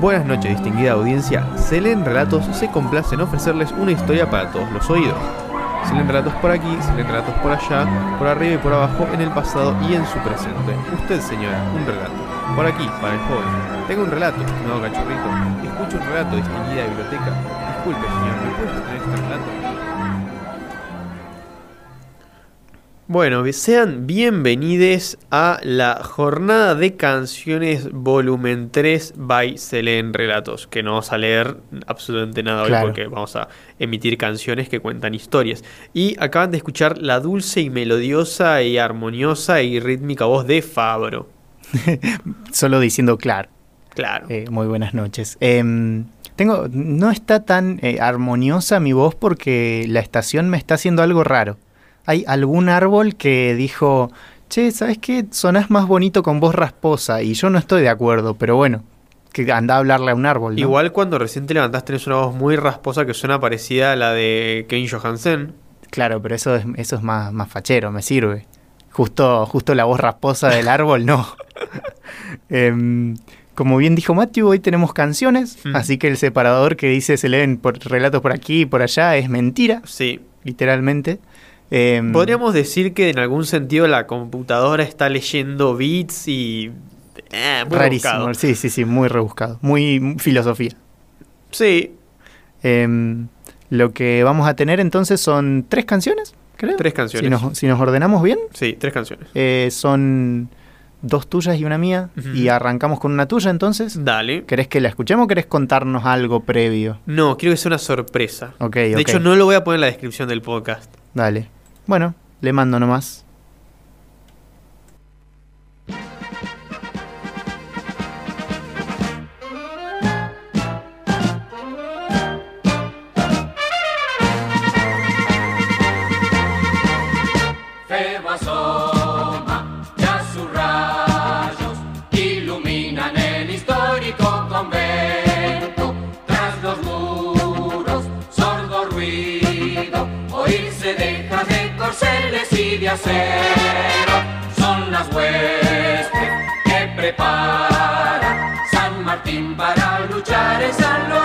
Buenas noches, distinguida audiencia. Selén Relatos se complace en ofrecerles una historia para todos los oídos. Se leen relatos por aquí, se leen relatos por allá, por arriba y por abajo, en el pasado y en su presente. Usted, señora, un relato. Por aquí, para el joven. Tengo un relato, estimado cachorrito. Escucho un relato, distinguida biblioteca. Disculpe, señor, ¿me puede tener este relato? Bueno, sean bienvenidos a la jornada de canciones volumen 3 by Selen Relatos, que no vamos a leer absolutamente nada hoy porque vamos a emitir canciones que cuentan historias. Y acaban de escuchar la dulce y melodiosa y armoniosa y rítmica voz de Fabro. Solo diciendo claro. Claro. Eh, muy buenas noches. Em, tengo, no está tan eh, armoniosa mi voz porque la estación me está haciendo algo raro hay algún árbol que dijo, che, ¿sabes qué? Sonás más bonito con voz rasposa. Y yo no estoy de acuerdo, pero bueno, que anda a hablarle a un árbol. Igual cuando recién te levantás tenés una voz muy rasposa que suena parecida a la de Kevin Johansen. Claro, pero eso es, eso es más, más fachero, me sirve. Justo, justo la voz rasposa del árbol, no. Em, como bien dijo Matthew, hoy tenemos canciones, así que el separador que dice se leen por relatos por aquí y por allá es mentira. Sí. Literalmente. Em, Podríamos decir que en algún sentido la computadora está leyendo bits y... Eh, Rarísimo, sí, sí, sí, muy rebuscado, muy filosofía. Sí. Em, lo que vamos a tener entonces son tres canciones, creo. Tres canciones. Si nos, ordenamos bien. Sí, tres canciones. Eh, son dos tuyas y una mía. Y arrancamos con una tuya entonces. Dale. ¿Querés que la escuchemos o querés contarnos algo previo? No, quiero que sea una sorpresa. Ok, De hecho, no lo voy a poner en la descripción del podcast. Dale. Bueno, le mando nomás. Son las huestes que prepara San Martín para luchar en San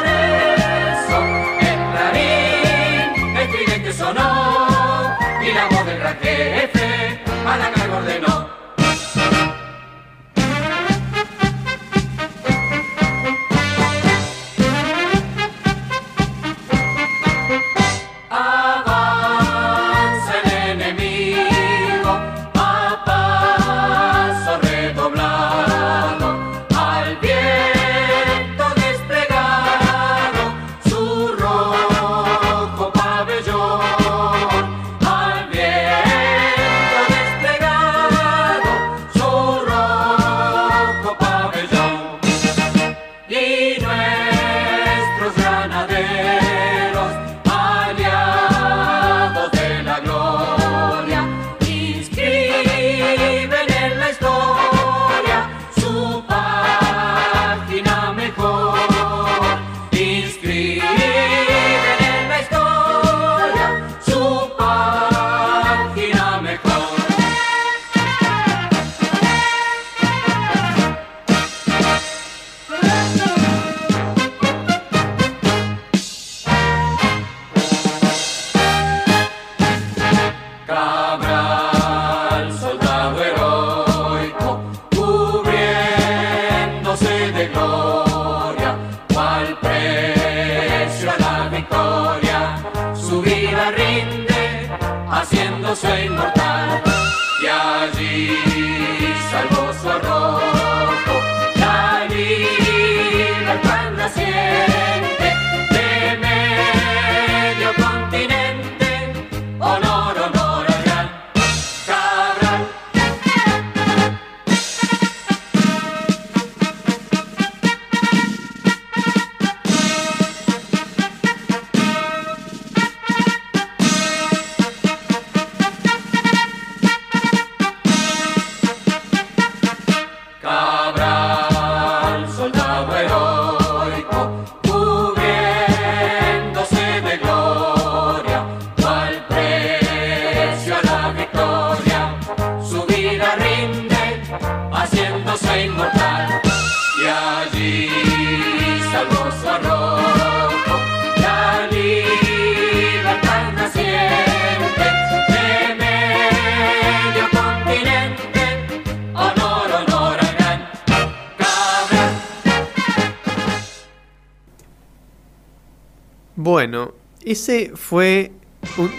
ese fue un,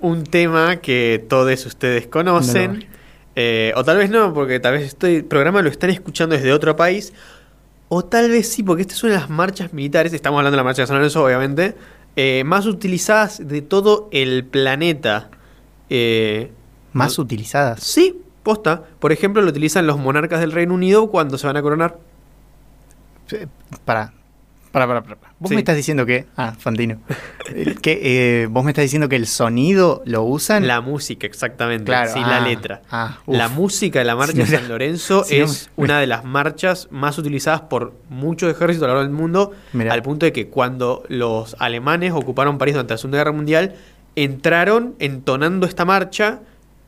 un tema que todos ustedes conocen. No Eh, o tal vez no, porque tal vez este programa lo están escuchando desde otro país. O tal vez sí, porque esta es una de las marchas militares, estamos hablando de la marcha de San Lorenzo, obviamente, eh, más utilizadas de todo el planeta. Eh, Más no- utilizadas. Sí, posta. Por ejemplo, lo utilizan los monarcas del Reino Unido cuando se van a coronar. Para. Para, para, para. Vos Sí. me estás diciendo que. Ah, Fantino. Que, eh, vos me estás diciendo que el sonido lo usan. La música, exactamente. Claro, sí, la ah, letra. ah, la música de la marcha de Si no San Lorenzo si no es una de las marchas más utilizadas por muchos ejércitos a lo largo del mundo, al punto de que cuando los alemanes ocuparon París durante la Segunda Guerra Mundial, entraron entonando esta marcha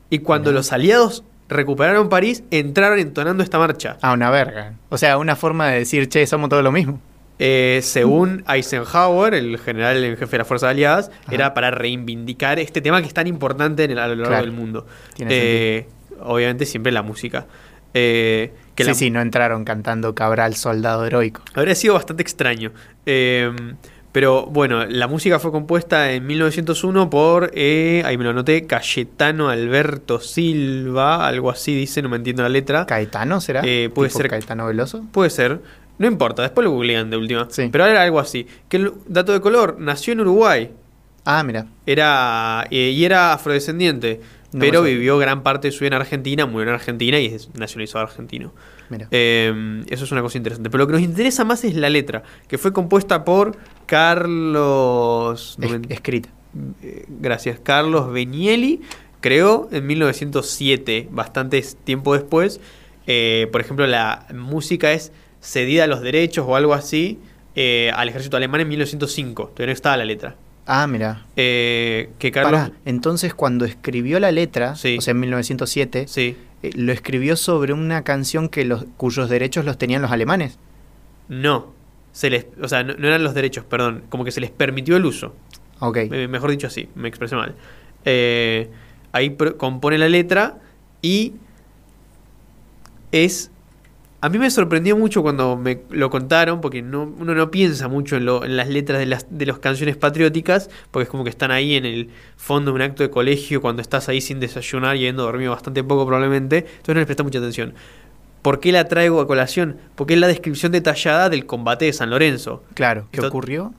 y cuando los aliados recuperaron París, entraron entonando esta marcha. Ah, una verga. O sea, una forma de decir, che, somos todos lo mismo. Eh, según Eisenhower, el general en jefe de las Fuerzas Aliadas, Ajá. era para reivindicar este tema que es tan importante en el- a lo largo Claro. del mundo. Eh, obviamente siempre la música. Eh, que sí, la- sí, no entraron cantando Cabral, soldado heroico. Habría sido bastante extraño. Eh, pero bueno, la música fue compuesta en 1901 por, eh, ahí me lo anoté, Cayetano Alberto Silva, algo así dice, no me entiendo la letra. ¿Caetano será? Eh, puede ¿Tipo ser- Caetano Veloso? Puede ser. No importa, después lo googlean de última. Sí. Pero era algo así. Que el dato de color, nació en Uruguay. Ah, mira. Era eh, y era afrodescendiente, No pero vivió gran parte de su vida en Argentina, murió en Argentina y es nacionalizado argentino. Mira. Eh, eso es una cosa interesante. Pero lo que nos interesa más es la letra, que fue compuesta por Carlos. Es- escrita. eh, gracias, Carlos Benieli. Creó en 1907, bastante tiempo después. Eh, por ejemplo, la música es cedida a los derechos o algo así eh, al ejército alemán en 1905. Todavía no estaba la letra. Ah, mira. Eh, que Carlos. Pará, entonces cuando escribió la letra, Sí. o sea, en 1907, Sí. eh, lo escribió sobre una canción que los, cuyos derechos los tenían los alemanes. No. Se les, o sea, no, no eran los derechos, perdón. Como que se les permitió el uso. Ok. Eh, mejor dicho así, me expresé mal. Ahí compone la letra y es... A mí me sorprendió mucho cuando me lo contaron, porque no, uno no piensa mucho en, lo- en las letras de las de las canciones patrióticas, porque es como que están ahí en el fondo de un acto de colegio, cuando estás ahí sin desayunar y habiendo dormido bastante poco probablemente, entonces no les presta mucha atención. ¿Por qué la traigo a colación? Porque es la descripción detallada del combate de San Lorenzo, Claro. ¿Qué Esto- ocurrió?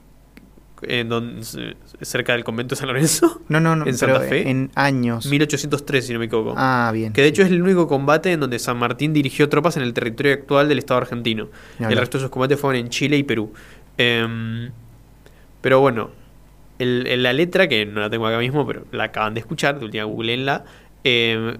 En donde, cerca del convento de San Lorenzo. No, no, no. ¿En Santa Fe? En años. 1803, si no me equivoco. Ah, bien. que de hecho es el único combate en donde San Martín dirigió tropas en el territorio actual del Estado argentino. El resto de sus combates fueron en Chile y Perú. Em, pero bueno, el- el- la letra, que no la tengo acá mismo, pero la acaban de escuchar, de última googleenla, em,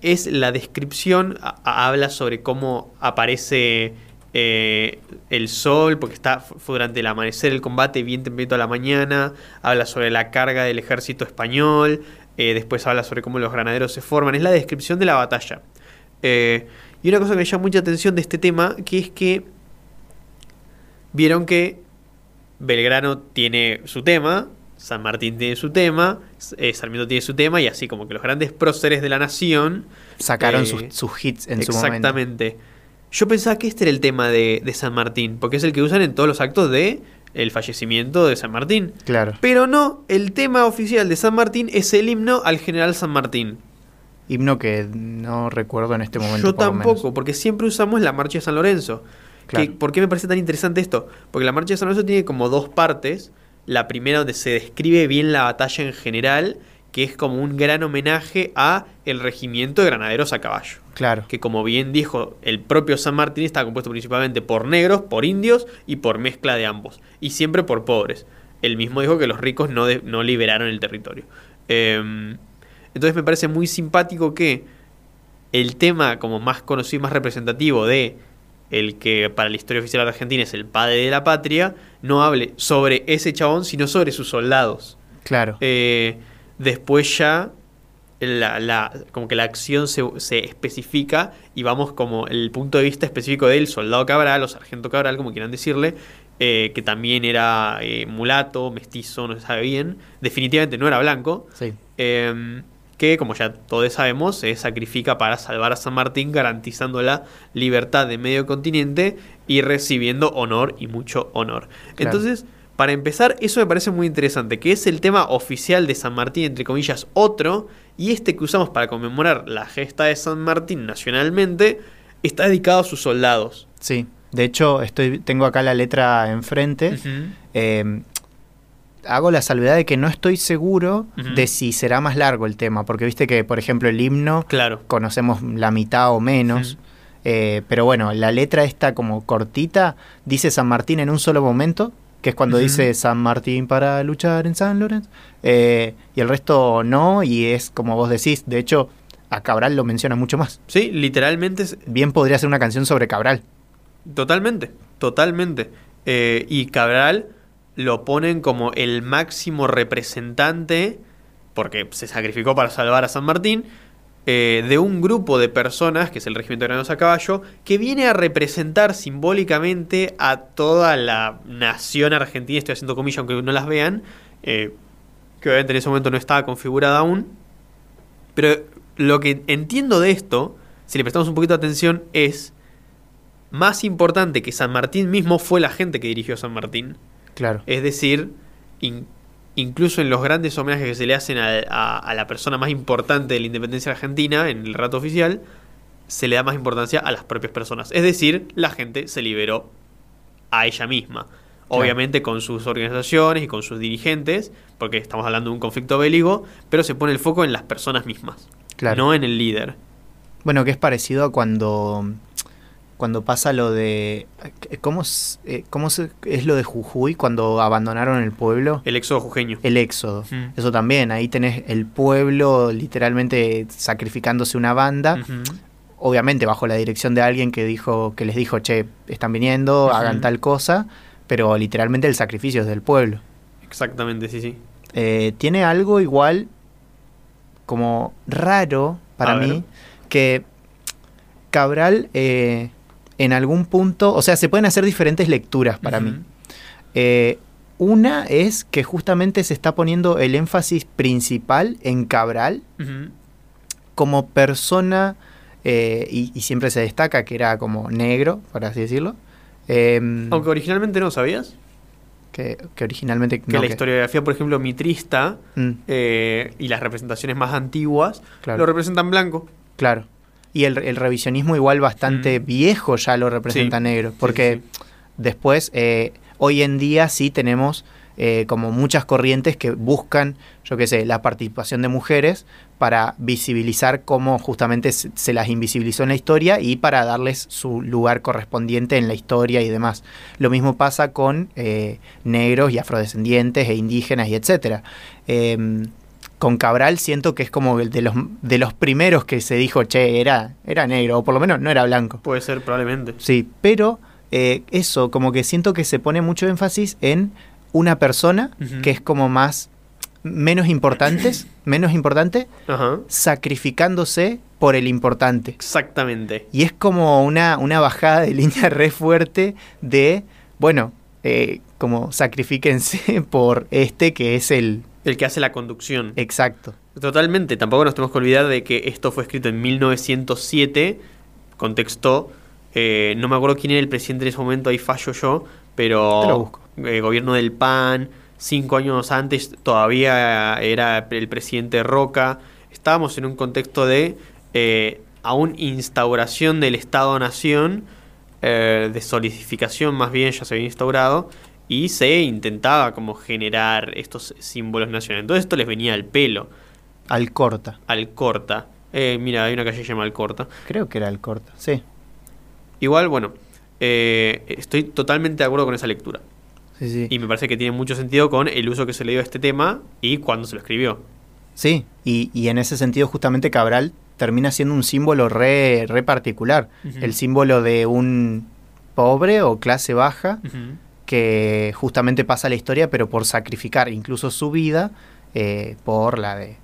es la descripción, a- a- habla sobre cómo aparece eh, el sol, porque está, fue durante el amanecer el combate, bien tempranito a la mañana, habla sobre la carga del ejército español, eh, después habla sobre cómo los granaderos se forman, es la descripción de la batalla. Eh, y una cosa que me llama mucha atención de este tema, que es que vieron que Belgrano tiene su tema, San Martín tiene su tema, eh, Sarmiento tiene su tema, y así como que los grandes próceres de la nación Sacaron sus, sus hits en su momento. Exactamente. Yo pensaba que este era el tema de, de San Martín, porque es el que usan en todos los actos de el fallecimiento de San Martín. Claro. Pero no, el tema oficial de San Martín es el himno al general San Martín. Himno que no recuerdo en este momento. Yo por lo menos. tampoco, porque siempre usamos la marcha de San Lorenzo. Claro. Que- ¿Por qué me parece tan interesante esto? Porque la marcha de San Lorenzo tiene como dos partes. La primera donde se describe bien la batalla en general, que es como un gran homenaje a el regimiento de granaderos a caballo. Claro. que como bien dijo el propio San Martín está compuesto principalmente por negros, por indios y por mezcla de ambos, y siempre por pobres. Él mismo dijo que los ricos no, de- no liberaron el territorio. Em, entonces me parece muy simpático que el tema como más conocido y más representativo de el que para la historia oficial de Argentina es el padre de la patria, no hable sobre ese chabón, sino sobre sus soldados. Claro. Eh, después ya la, la- como que la acción se, se especifica y vamos como el punto de vista específico del soldado Cabral o sargento Cabral, como quieran decirle, eh, que también era eh, mulato, mestizo, no se sabe bien, definitivamente no era blanco, sí. eh, que como ya todos sabemos se sacrifica para salvar a San Martín garantizando la libertad de medio continente y recibiendo honor y mucho honor. Claro. Entonces, Para empezar, eso me parece muy interesante, que es el tema oficial de San Martín, entre comillas, otro, y este que usamos para conmemorar la gesta de San Martín nacionalmente, está dedicado a sus soldados. Sí, de hecho estoy, tengo acá la letra enfrente. Eh, hago la salvedad de que no estoy seguro de si será más largo el tema, porque viste que, por ejemplo, el himno Claro. conocemos la mitad o menos. Eh, pero bueno, la letra esta como cortita dice San Martín en un solo momento, que es cuando dice San Martín para luchar en San Lorenzo, eh, y el resto no, y es como vos decís, de hecho a Cabral lo menciona mucho más. Sí, literalmente es Bien podría ser una canción sobre Cabral. Totalmente, totalmente. Eh, y Cabral lo ponen como el máximo representante, porque se sacrificó para salvar a San Martín, eh, de un grupo de personas, que es el Regimiento de Granados a Caballo, que viene a representar simbólicamente a toda la nación argentina, estoy haciendo comillas aunque no las vean, eh, que obviamente en ese momento no estaba configurada aún. Pero lo que entiendo de esto, si le prestamos un poquito de atención, es más importante que San Martín mismo fue la gente que dirigió San Martín. Claro. Es decir, incluso en los grandes homenajes que se le hacen a, a- a la persona más importante de la independencia argentina, en el rato oficial, se le da más importancia a las propias personas. Es decir, la gente se liberó a ella misma. Obviamente con sus organizaciones y con sus dirigentes, porque estamos hablando de un conflicto bélico, pero se pone el foco en las personas mismas, Claro. no en el líder. Bueno, que es parecido a cuando cuando pasa lo de ¿cómo, es- eh, cómo es lo de Jujuy cuando abandonaron el pueblo? El éxodo jujeño. El éxodo. Mm. Eso también, ahí tenés el pueblo literalmente sacrificándose una banda, obviamente bajo la dirección de alguien que dijo que les dijo, "Che, están viniendo, hagan tal cosa", pero literalmente el sacrificio es del pueblo. Exactamente, sí, sí. Eh, tiene algo igual como raro para A ver. mí que Cabral eh, en algún punto, o sea, se pueden hacer diferentes lecturas para mí. Eh, una es que justamente se está poniendo el énfasis principal en Cabral como persona, eh, y, y siempre se destaca que era como negro, por así decirlo. em, Aunque originalmente no sabías. que, que originalmente... Que no, la que- historiografía, por ejemplo, mitrista Mm, eh, y las representaciones más antiguas Claro. lo representan blanco. Claro. Y el, el revisionismo igual bastante Mm. viejo ya lo representa Sí. negro. Porque sí, después, eh, hoy en día sí tenemos eh, como muchas corrientes que buscan, yo qué sé, la participación de mujeres para visibilizar cómo justamente se, se las invisibilizó en la historia y para darles su lugar correspondiente en la historia y demás. Lo mismo pasa con eh, negros y afrodescendientes e indígenas y etcétera. Em, con Cabral siento que es como el de los, de los primeros que se dijo, che, era, era negro, o por lo menos no era blanco. Puede ser, probablemente. Sí, pero eh, eso, como que siento que se pone mucho énfasis en una persona que es como más, menos importantes, menos importante, Ajá. sacrificándose por el importante. Exactamente. Y es como una, una bajada de línea re fuerte de, bueno, eh, como sacrifíquense por este que es el El que hace la conducción. exacto. Totalmente. Tampoco nos tenemos que olvidar de que esto fue escrito en 1907. Contexto. eh, no me acuerdo quién era el presidente en ese momento, ahí fallo yo. Pero. Te lo busco. eh, gobierno del PAN. Cinco años antes todavía era el presidente Roca. Estábamos en un contexto de. eh, aún instauración del Estado-Nación. eh, de solidificación más bien ya se había instaurado. Y se intentaba como generar estos símbolos nacionales. Entonces esto les venía al pelo. Alcorta. Alcorta. Eh, mira, hay una calle que se llama Alcorta. Creo que era Alcorta, sí. Igual, bueno, eh, estoy totalmente de acuerdo con esa lectura. Sí, sí. Y me parece que tiene mucho sentido con el uso que se le dio a este tema y cuando se lo escribió. Sí, y, y en ese sentido justamente Cabral termina siendo un símbolo re, re particular. El símbolo de un pobre o clase baja que justamente pasa la historia, pero por sacrificar incluso su vida eh, por la de,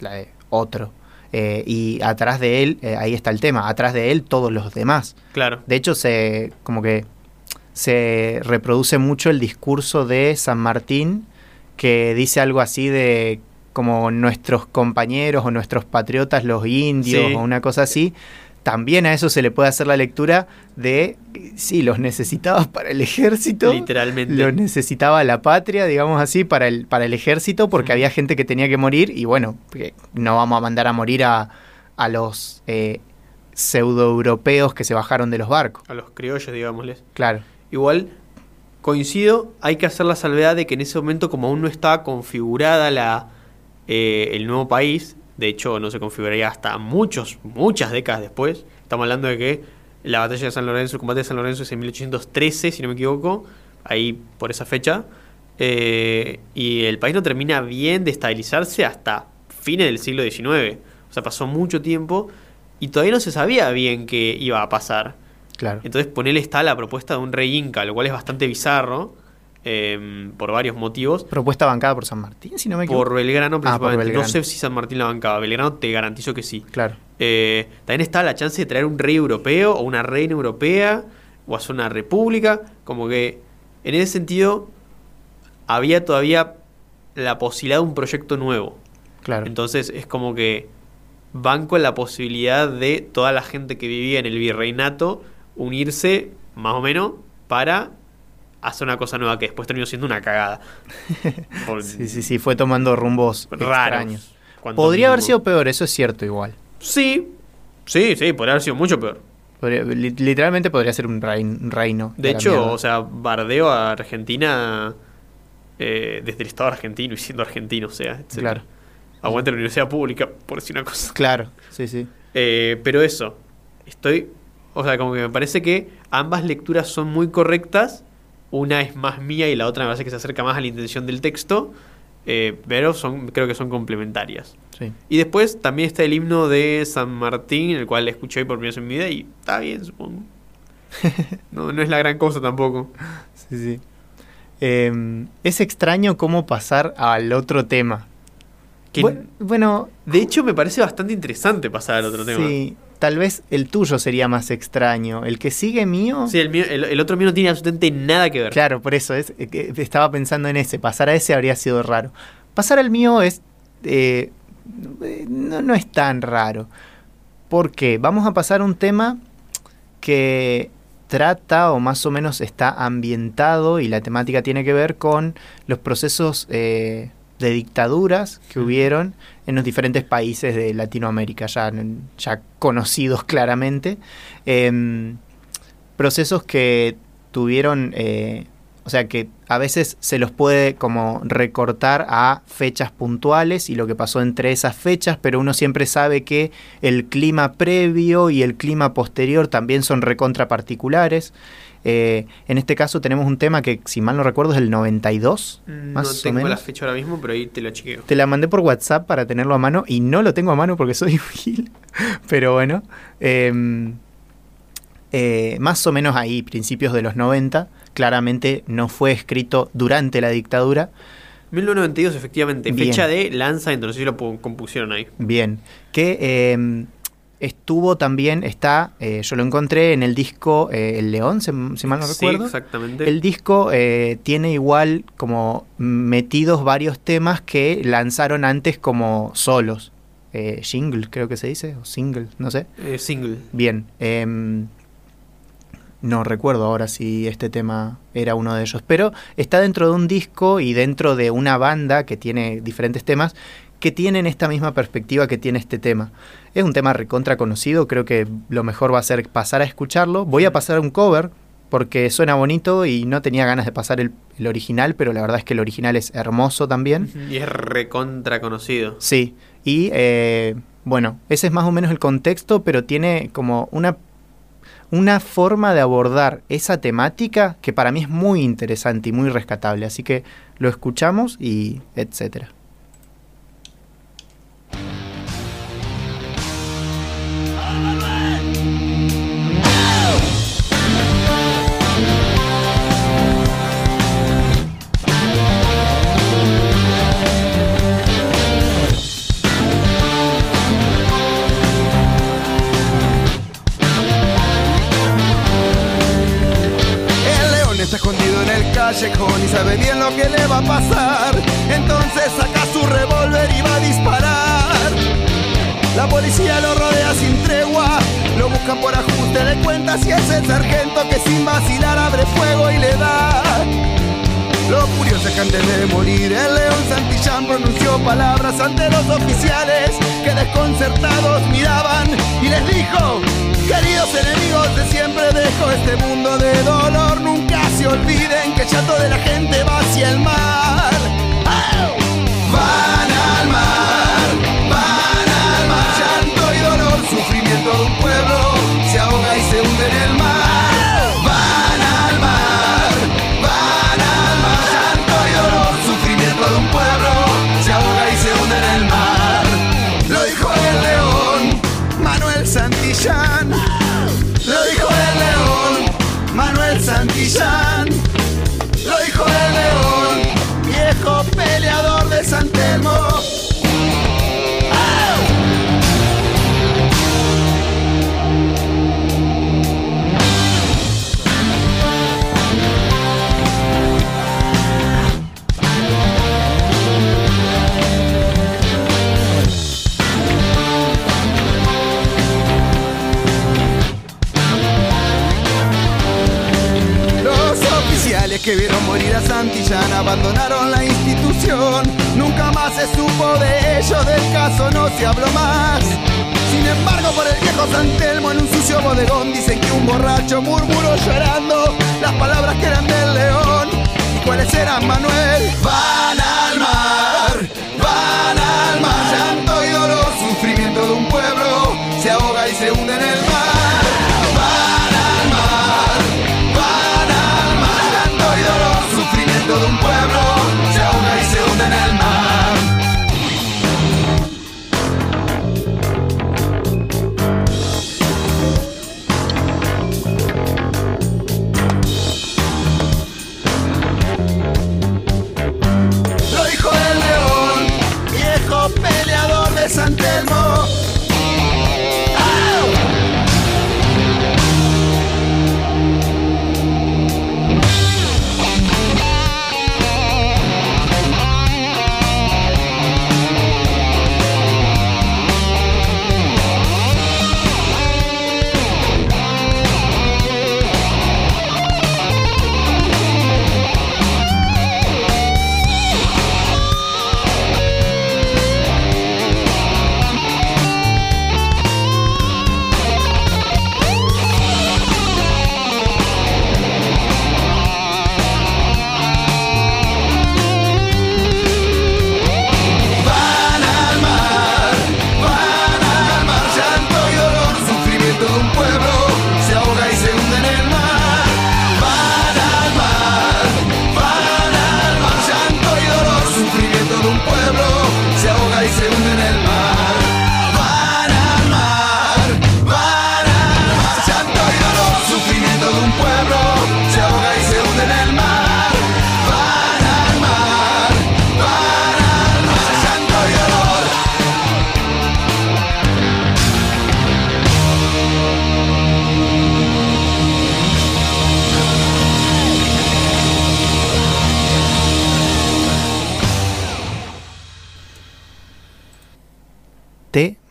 la de otro. Eh, y atrás de él, eh, ahí está el tema, atrás de él todos los demás. Claro. De hecho, se como que se reproduce mucho el discurso de San Martín que dice algo así de como nuestros compañeros o nuestros patriotas, los indios Sí. o una cosa así, también a eso se le puede hacer la lectura de, sí, los necesitabas para el ejército. Literalmente. Los necesitaba la patria, digamos así, para el, para el ejército, porque había gente que tenía que morir y bueno, no vamos a mandar a morir a, a los eh, pseudoeuropeos que se bajaron de los barcos. A los criollos, digámosles. Claro, Igual, coincido, hay que hacer la salvedad de que en ese momento, como aún no estaba configurada la, eh, el nuevo país, de hecho no se configuraría hasta muchos, muchas décadas después, estamos hablando de que la batalla de San Lorenzo, el combate de San Lorenzo es en 1813, si no me equivoco, ahí por esa fecha, eh, y el país no termina bien de estabilizarse hasta fines del siglo XIX, o sea, pasó mucho tiempo y todavía no se sabía bien qué iba a pasar. claro. Entonces ponele está la propuesta de un rey inca, lo cual es bastante bizarro eh, por varios motivos. Propuesta bancada por San Martín, si no me equivoco. Por Belgrano Ah, por principalmente. Belgrano. No sé si San Martín la bancaba. Belgrano te garantizo que sí. Claro, Eh, también está la chance de traer un rey europeo o una reina europea o hacer una república. Como que en ese sentido había todavía la posibilidad de un proyecto nuevo. claro. Entonces es como que banco la posibilidad de toda la gente que vivía en el virreinato unirse más o menos para hacer una cosa nueva que después terminó siendo una cagada. Por- sí, sí, sí, fue tomando rumbos Raros. Podría haber sido peor, eso es cierto igual. Sí, sí, sí, podría haber sido mucho peor. Podría- literalmente podría ser un, rein- un reino. De hecho, o sea, bardeo a Argentina eh, desde el Estado argentino y siendo argentino, o sea, etc. Claro. Aguante la universidad pública, por decir una cosa. Claro, sí, sí. Eh, pero eso, estoy. O sea, como que me parece que ambas lecturas son muy correctas. Una es más mía y la otra me parece que se acerca más a la intención del texto. eh, pero son, creo que son complementarias. sí. Y después también está el himno de San Martín, el cual escuché hoy por primera vez en mi vida y está bien, supongo. No, no es la gran cosa tampoco. Sí, sí. Eh, es extraño cómo pasar al otro tema. Bu- bueno, de hecho, me parece bastante interesante pasar al otro tema. sí, tal vez el tuyo sería más extraño. El que sigue mío, Sí, el, mío- el- el otro mío no tiene absolutamente nada que ver. claro, por eso es, eh, que estaba pensando en ese. Pasar a ese habría sido raro. Pasar al mío es eh, eh, no, no es tan raro. Porque vamos a pasar a un tema que trata o más o menos está ambientado y la temática tiene que ver con los procesos eh, de dictaduras que hubieron en los diferentes países de Latinoamérica, ya, ya conocidos claramente. Em, procesos que tuvieron, eh, o sea, que a veces se los puede como recortar a fechas puntuales y lo que pasó entre esas fechas, pero uno siempre sabe que el clima previo y el clima posterior también son recontra particulares. Eh, en este caso tenemos un tema que, si mal no recuerdo, es el 92. Mm, más no o tengo la fecha ahora mismo, pero ahí te lo chequeo. Te la mandé por WhatsApp para tenerlo a mano y no lo tengo a mano porque soy un gil. Pero bueno, em, eh, más o menos ahí, principios de los 90. Claramente no fue escrito durante la dictadura. 1992, efectivamente. Bien. Fecha de lanzamiento. No sé si lo pu- compusieron ahí. Bien. Que em, estuvo también, está, eh, yo lo encontré en el disco eh, El León, si, si mal no Sí, recuerdo. exactamente. El disco eh, tiene igual como metidos varios temas que lanzaron antes como solos. Eh, jingle, creo que se dice, o single, no sé. Eh, single. Bien. em, no recuerdo ahora si este tema era uno de ellos, pero está dentro de un disco y dentro de una banda que tiene diferentes temas que tienen esta misma perspectiva que tiene este tema. Es un tema recontra conocido, creo que lo mejor va a ser pasar a escucharlo. Voy a pasar un cover porque suena bonito y no tenía ganas de pasar el, el original, pero la verdad es que el original es hermoso también. Y es recontra conocido. Sí, y eh, bueno, ese es más o menos el contexto, pero tiene como una, una forma de abordar esa temática que para mí es muy interesante y muy rescatable. Así que lo escuchamos y etcétera. Callejón y sabe bien lo que le va a pasar. Entonces saca su revólver y va a disparar. La policía lo rodea sin tregua, lo buscan por ajuste de cuentas y es el sargento que sin vacilar abre fuego y le da. Lo curioso es que antes de morir el león Santillán pronunció palabras ante los oficiales que desconcertados miraban y les dijo, queridos enemigos de siempre dejo este mundo de dolor, nunca se olviden que el llanto de la gente va hacia el mar. ¡Au! Van al mar, van al mar, llanto y dolor, sufrimiento de un pueblo, se ahoga y se hunde en el mar. Manuel que vieron morir a Santillán abandonaron la institución. Nunca más se supo de ello, del caso no se habló más. Sin embargo, por el viejo San Telmo en un sucio bodegón dicen que un borracho murmuró llorando las palabras que eran del león. ¿Y cuáles eran, Manuel? Van al mar, van de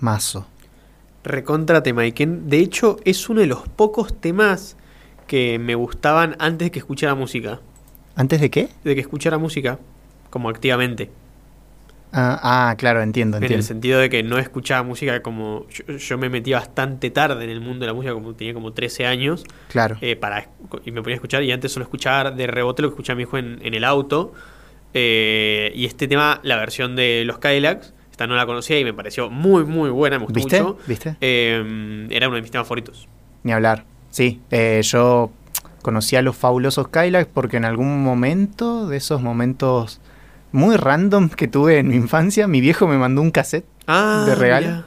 Temazo. Recontra tema. Y que de hecho es uno de los pocos temas que me gustaban antes de que escuchara música. ¿Antes de qué? De que escuchara música, como activamente. Ah, ah, claro, entiendo, En el sentido de que no escuchaba música como. Yo, yo me metí bastante tarde en el mundo de la música, como tenía como 13 años. Claro. eh, para, y me ponía a escuchar. Y antes solo escuchaba de rebote lo que escuchaba mi hijo en, en el auto. eh, y este tema, la versión de los Cadillacs, esta no la conocía y me pareció muy, muy buena. Me gustó ¿Viste? mucho. ¿Viste? Eh, era uno de mis temas favoritos. Ni hablar. Sí, eh, yo conocí a los fabulosos Kylax porque en algún momento, de esos momentos muy random que tuve en mi infancia, mi viejo me mandó un cassette Ah, de regalo.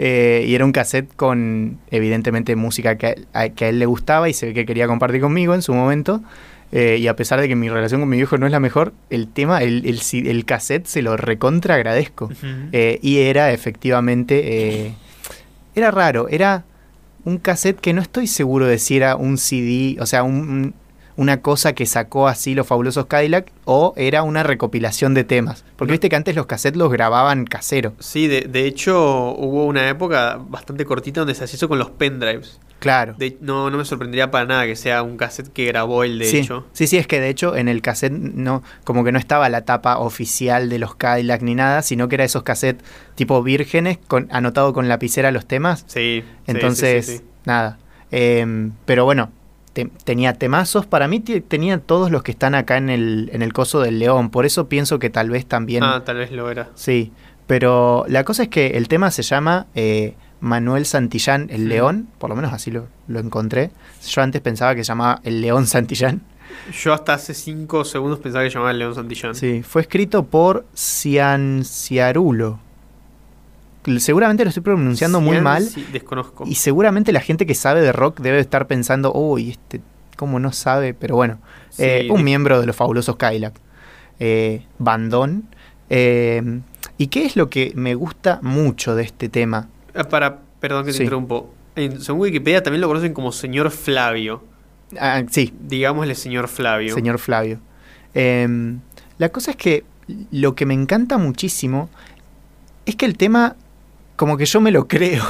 Eh, y era un cassette con, evidentemente, música que a, él- a- que a él le gustaba y se ve que quería compartir conmigo en su momento. Eh, y a pesar de que mi relación con mi viejo no es la mejor, el tema, el, el, el cassette se lo recontra agradezco. Eh, y era efectivamente. eh, era raro, era un cassette que no estoy seguro de si era un CD, o sea, un, un- una cosa que sacó así los fabulosos Cadillac o era una recopilación de temas. Porque viste que antes los cassettes los grababan casero. Sí, de, de hecho hubo una época bastante cortita donde se hacía eso con los pendrives. Claro. De- no, no me sorprendería para nada que sea un cassette que grabó él, de sí. hecho. sí, sí, es que de hecho en el cassette no, como que no estaba la tapa oficial de los Cadillac ni nada, sino que era esos cassettes tipo vírgenes, con, anotado con lapicera los temas. Sí. Entonces, sí, nada. Em, pero bueno, te- tenía temazos. Para mí te- tenía todos los que están acá en el, en el coso del león. Por eso pienso que tal vez también. Ah, tal vez lo era. Sí. Pero la cosa es que el tema se llama eh, Manuel Santillán el. León. Por lo menos así lo, lo encontré. Yo antes pensaba que se llamaba El León Santillán. Yo hasta hace 5 segundos pensaba que se llamaba León Santillán. Sí. Fue escrito por Cianciarulo. Seguramente lo estoy pronunciando muy mal. sí, desconozco. Y seguramente la gente que sabe de rock debe estar pensando, uy, este, ¿cómo no sabe? Pero bueno, Sí, eh, un de- miembro de los fabulosos Cadillac. Eh, bandón. Eh, ¿Y qué es lo que me gusta mucho de este tema? Ah, Para, perdón que te Sí. interrumpo. En, según Wikipedia también lo conocen como señor Flavio. Ah, sí, Digámosle señor Flavio. señor Flavio. Eh, la cosa es que lo que me encanta muchísimo es que el tema, como que yo me lo creo.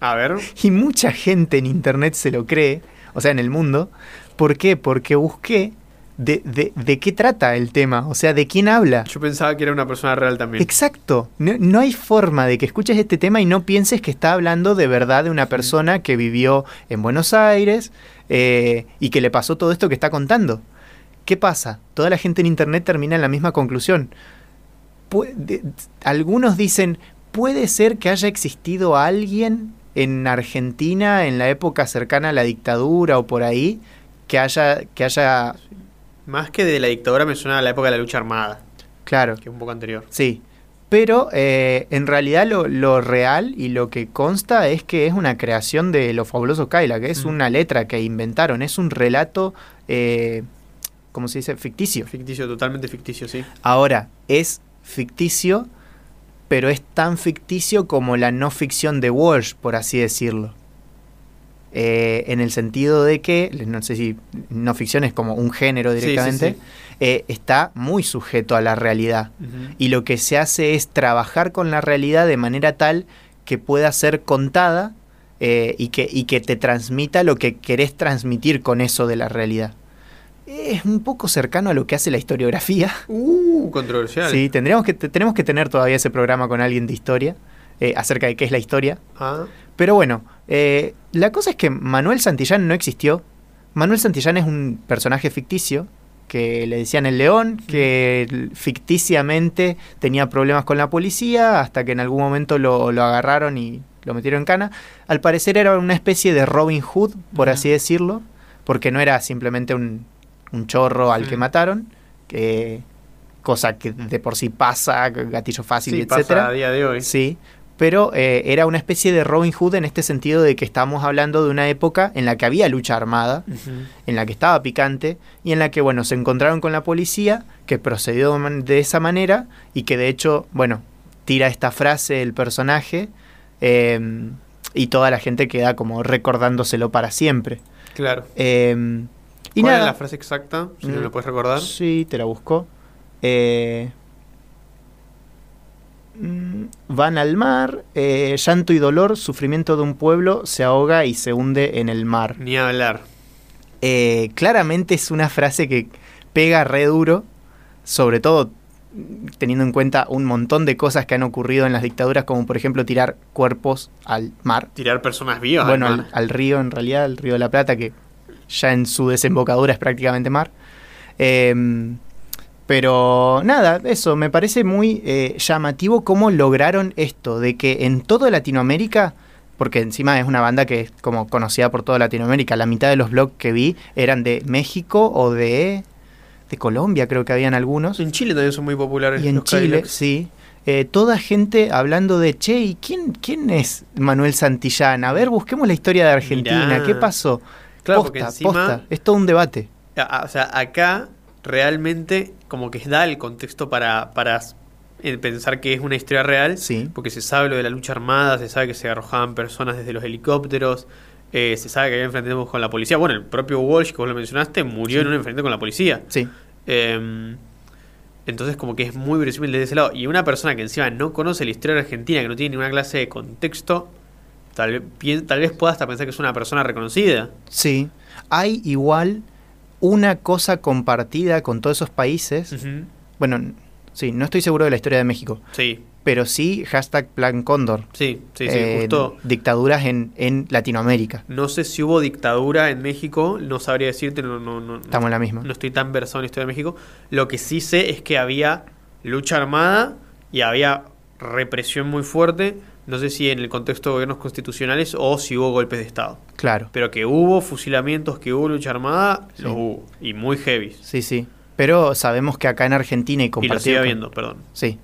A ver. Y mucha gente en internet se lo cree, o sea, en el mundo. ¿Por qué? Porque busqué de, de- de qué trata el tema, o sea, de quién habla. Yo pensaba que era una persona real también. Exacto. No, no hay forma de que escuches este tema y no pienses que está hablando de verdad de una persona que vivió en Buenos Aires eh, y que le pasó todo esto que está contando. ¿Qué pasa? Toda la gente en internet termina en la misma conclusión. Pu- de- algunos dicen, puede ser que haya existido alguien en Argentina en la época cercana a la dictadura o por ahí que haya, que haya, Más que de la dictadura me suena a la época de la lucha armada, claro, que es un poco anterior. Sí, pero eh, en realidad lo, lo real y lo que consta es que es una creación de los fabulosos Kyla, que es Mm. una letra que inventaron, es un relato, eh, ¿cómo se dice? Ficticio. Ficticio, totalmente ficticio, sí. Ahora, es ficticio, pero es tan ficticio como la no ficción de Walsh, por así decirlo. Eh, en el sentido de que, no sé si no ficción es como un género Sí, sí, directamente, sí. eh, está muy sujeto a la realidad y lo que se hace es trabajar con la realidad de manera tal que pueda ser contada eh, y, que, y que te transmita lo que querés transmitir con eso de la realidad. Es un poco cercano a lo que hace la historiografía. Uh, controversial. Sí, tendríamos que, te- tenemos que tener todavía ese programa con alguien de historia eh, acerca de qué es la historia. Ah, Pero bueno, eh, la cosa es que Manuel Santillán no existió. Manuel Santillán es un personaje ficticio que le decían el león, que ficticiamente tenía problemas con la policía hasta que en algún momento lo, lo agarraron y lo metieron en cana. Al parecer era una especie de Robin Hood, por Ujú. así decirlo, porque no era simplemente un, un chorro al que Ujú. mataron, que, cosa que de por sí pasa, gatillo fácil, sí, etcétera. pasa a día de hoy. Sí, pero eh, era una especie de Robin Hood en este sentido de que estamos hablando de una época en la que había lucha armada, en la que estaba picante y en la que, bueno, se encontraron con la policía, que procedió de esa manera y que de hecho, bueno, tira esta frase el personaje eh, y toda la gente queda como recordándoselo para siempre. Claro. Eh, y ¿Cuál nada, es la frase exacta? Si no Mm. lo puedes recordar. Sí, te la busco. Eh, van al mar, eh, llanto y dolor, sufrimiento de un pueblo se ahoga y se hunde en el mar. Ni hablar. Eh, claramente es una frase que pega re duro, sobre todo mm, teniendo en cuenta un montón de cosas que han ocurrido en las dictaduras, como por ejemplo tirar cuerpos al mar. Tirar personas vivas. bueno, al al, mar. al río en realidad, al río de la Plata, que ya en su desembocadura es prácticamente mar. Em, pero nada, eso, me parece muy eh, llamativo cómo lograron esto, de que en toda Latinoamérica, porque encima es una banda que es como conocida por toda Latinoamérica, la mitad de los blogs que vi eran de México o de, de Colombia, creo que habían algunos. En Chile también son muy populares. Y en los Chile, Cadillacs. sí. Eh, toda gente hablando de, che, ¿y quién, quién es Manuel Santillán? A ver, busquemos la historia de Argentina. Mirá. ¿Qué pasó? Claro, posta, encima- posta. Es todo un debate. A- a- O sea, acá realmente como que da el contexto para, para eh, pensar que es una historia real. Sí. Porque se sabe lo de la lucha armada, se sabe que se arrojaban personas desde los helicópteros. eh, se sabe que había enfrentamientos con la policía. Bueno, el propio Walsh, que vos lo mencionaste, murió en un enfrentamiento con la policía. Sí, Eh, entonces como que es muy verosímil desde ese lado. Y una persona que encima no conoce la historia de Argentina, que no tiene ninguna clase de contexto, tal, tal vez pueda hasta pensar que es una persona reconocida. sí. Hay igual una cosa compartida con todos esos países. Bueno, sí, no estoy seguro de la historia de México, Sí, pero sí hashtag Plan Cóndor. sí, sí, sí, Eh, justo. Dictaduras en, en Latinoamérica. No sé si hubo dictadura en México, no sabría decirte, no, no, no, Estamos en la misma. no estoy tan versado en la historia de México. Lo que sí sé es que había lucha armada y había represión muy fuerte. No sé si en el contexto de gobiernos constitucionales o si hubo golpes de Estado. Claro, Pero que hubo fusilamientos, que hubo lucha armada, Sí. los hubo. Y muy heavy. sí, sí. Pero sabemos que acá en Argentina y Y lo compartido sigue con- habiendo, perdón. Sí.